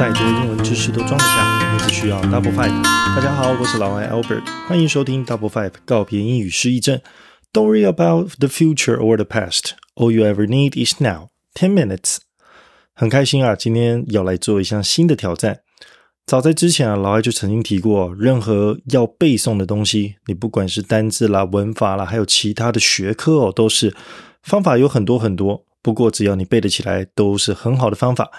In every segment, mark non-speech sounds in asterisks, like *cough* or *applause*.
再多英文知识都装不下，你只需要 Double Five。大家好，我是老外 Albert，欢迎收听 Double Five 告别英语失忆症。Don't worry about the future or the past. All you ever need is now. Ten minutes. 很开心啊，今天要来做一项新的挑战。早在之前啊，老外就曾经提过，任何要背诵的东西，你不管是单字啦、文法啦，还有其他的学科哦，都是方法有很多很多。不过只要你背得起来，都是很好的方法。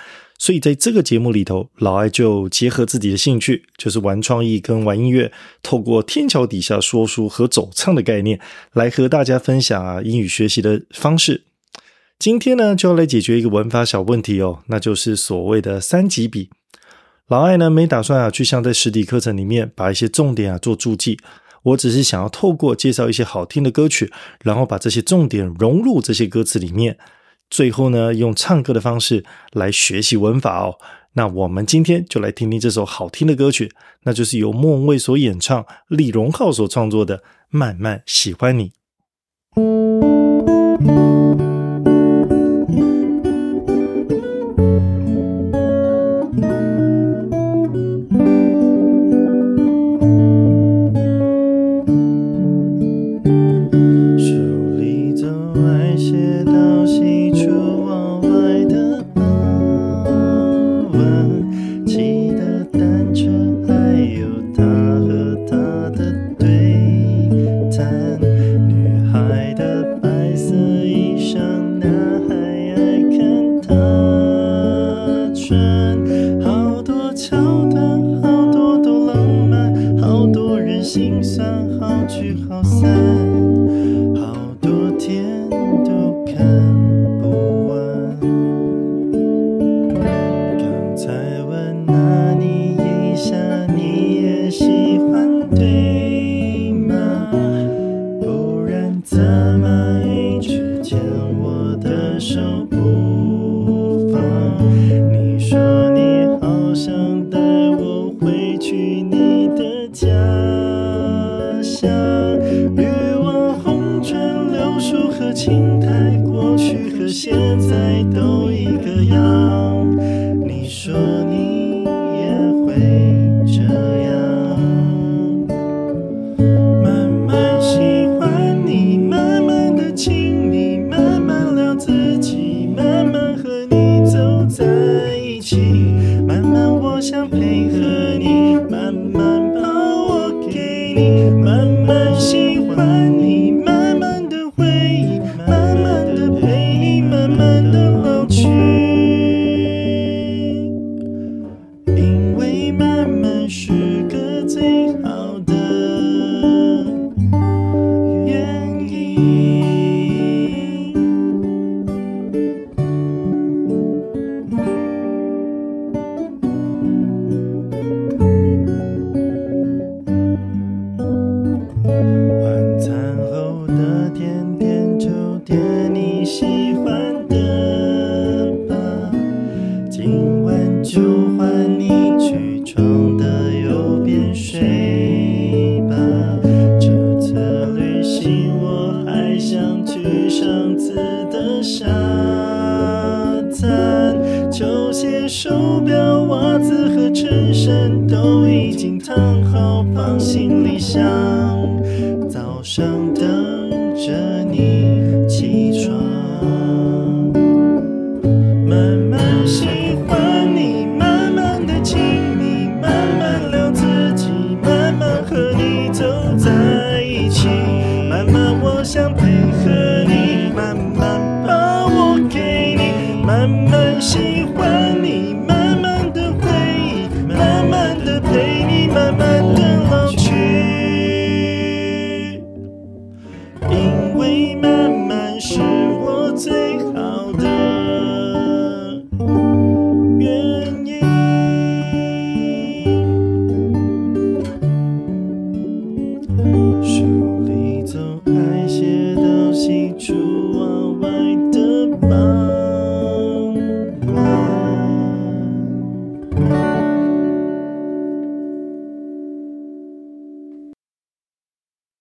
所以在这个节目里头，老艾就结合自己的兴趣，就是玩创意跟玩音乐，透过天桥底下说书和走唱的概念，来和大家分享啊英语学习的方式。今天呢，就要来解决一个文法小问题哦，那就是所谓的三级笔。老艾呢没打算啊去像在实体课程里面把一些重点啊做注记，我只是想要透过介绍一些好听的歌曲，然后把这些重点融入这些歌词里面。最后呢，用唱歌的方式来学习文法哦。那我们今天就来听听这首好听的歌曲，那就是由莫文蔚所演唱，李荣浩所创作的《慢慢喜欢你》。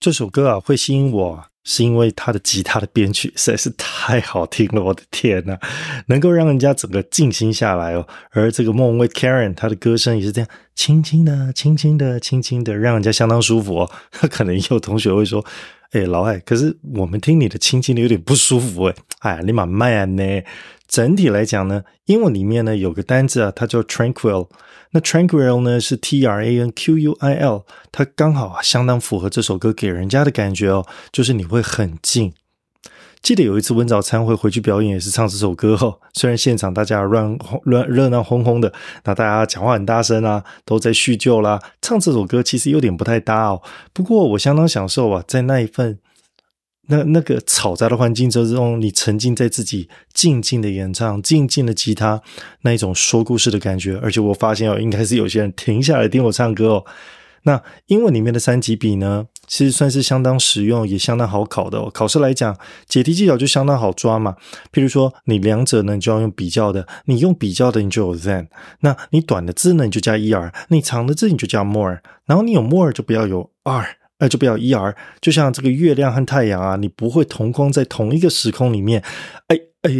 这首歌啊，会吸引我，是因为他的吉他的编曲实在是太好听了，我的天呐，能够让人家整个静心下来哦。而这个莫文蔚 Karen，她的歌声也是这样，轻轻的、轻轻的、轻轻的，让人家相当舒服哦。*laughs* 可能有同学会说：“哎，老艾，可是我们听你的轻轻的有点不舒服哎。”哎，你蛮慢呢。整体来讲呢，英文里面呢有个单字啊，它叫 tranquil。那 tranquil 呢是 T R A N Q U I L，它刚好啊相当符合这首歌给人家的感觉哦，就是你会很静。记得有一次温早餐会回去表演，也是唱这首歌哦。*laughs* 虽然现场大家乱乱热闹哄哄的，那大家讲话很大声啊，都在叙旧啦，唱这首歌其实有点不太搭哦。不过我相当享受啊，在那一份。那那个嘈杂的环境之中，你沉浸在自己静静的演唱、静静的吉他那一种说故事的感觉，而且我发现哦，应该是有些人停下来听我唱歌哦。那英文里面的三级比呢，其实算是相当实用，也相当好考的。考试来讲，解题技巧就相当好抓嘛。譬如说，你两者呢，你就要用比较的，你用比较的，你就有 than。那你短的字呢，你就加 er；你长的字你就加 more。然后你有 more 就不要有 are。那就不要 er，就像这个月亮和太阳啊，你不会同框在同一个时空里面。哎哎，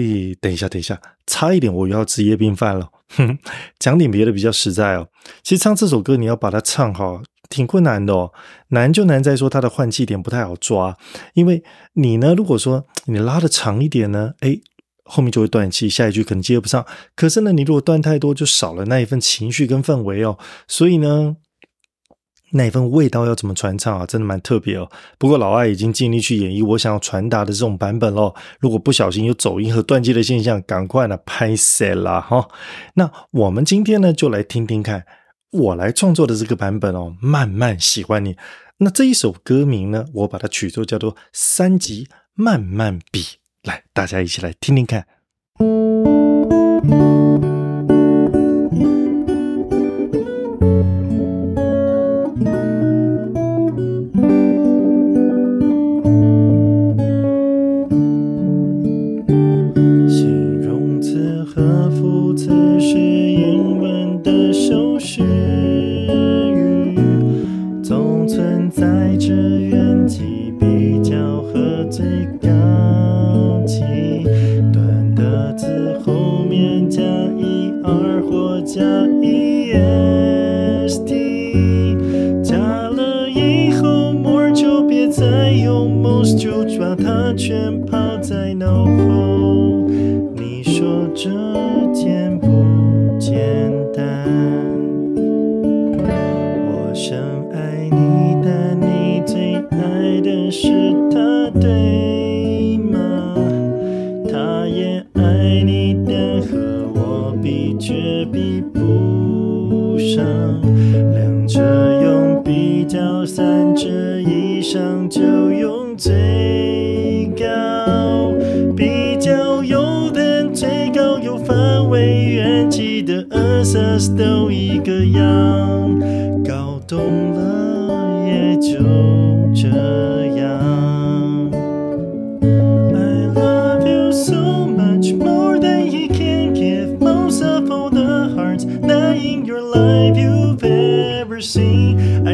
等一下，等一下，差一点我又要职业病犯了。哼，讲点别的比较实在哦。其实唱这首歌你要把它唱好，挺困难的哦。难就难在说它的换气点不太好抓，因为你呢，如果说 *tsk* 你拉的长一点呢，哎，后面就会断气，下一句可能接不上。可是呢，你如果断太多，就少了那一份情绪跟氛围哦。所以呢。那一份味道要怎么传唱啊？真的蛮特别哦。不过老外已经尽力去演绎我想要传达的这种版本咯。如果不小心有走音和断气的现象，赶快呢拍摄啦哈。那我们今天呢就来听听看我来创作的这个版本哦。慢慢喜欢你。那这一首歌名呢，我把它取作叫做三级慢慢比。来，大家一起来听听看。在这元音比较和最高级，短的字后面加 e、r 或加 e s t。加了以后，more 就别再用，most 就把它全抛在脑后。你说这。上，两者用比较，三者以上就用最高，比较，有点最高有范围，原气的二四都一个样，搞懂了也就这样。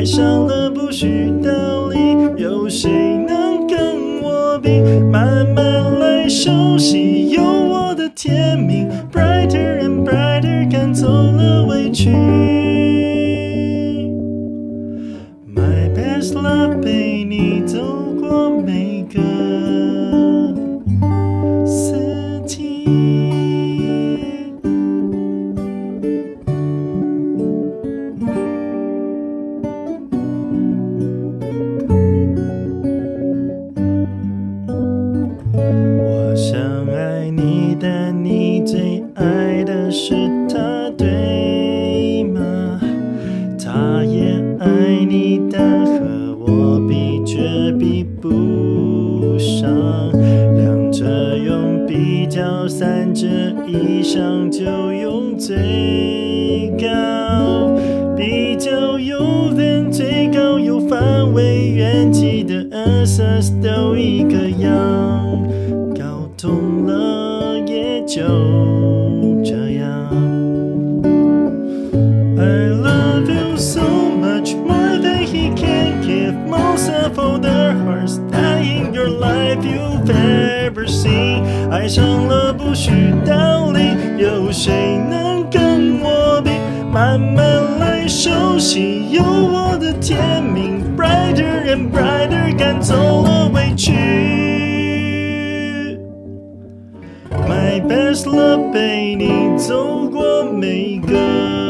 上了不需道理，有谁能跟我比？慢慢来熟悉，有我的甜蜜。三折以上就用最高，比较有人、最高有范围、远近的 assess 都一个样，搞通了也就这样。I love you so much more than he can give. Most of all the hearts that in your life you've ever seen，爱上了。道理，有谁能跟我比？慢慢来熟悉，有我的甜蜜，brighter and brighter，赶走了委屈。My best love，陪你走过每个。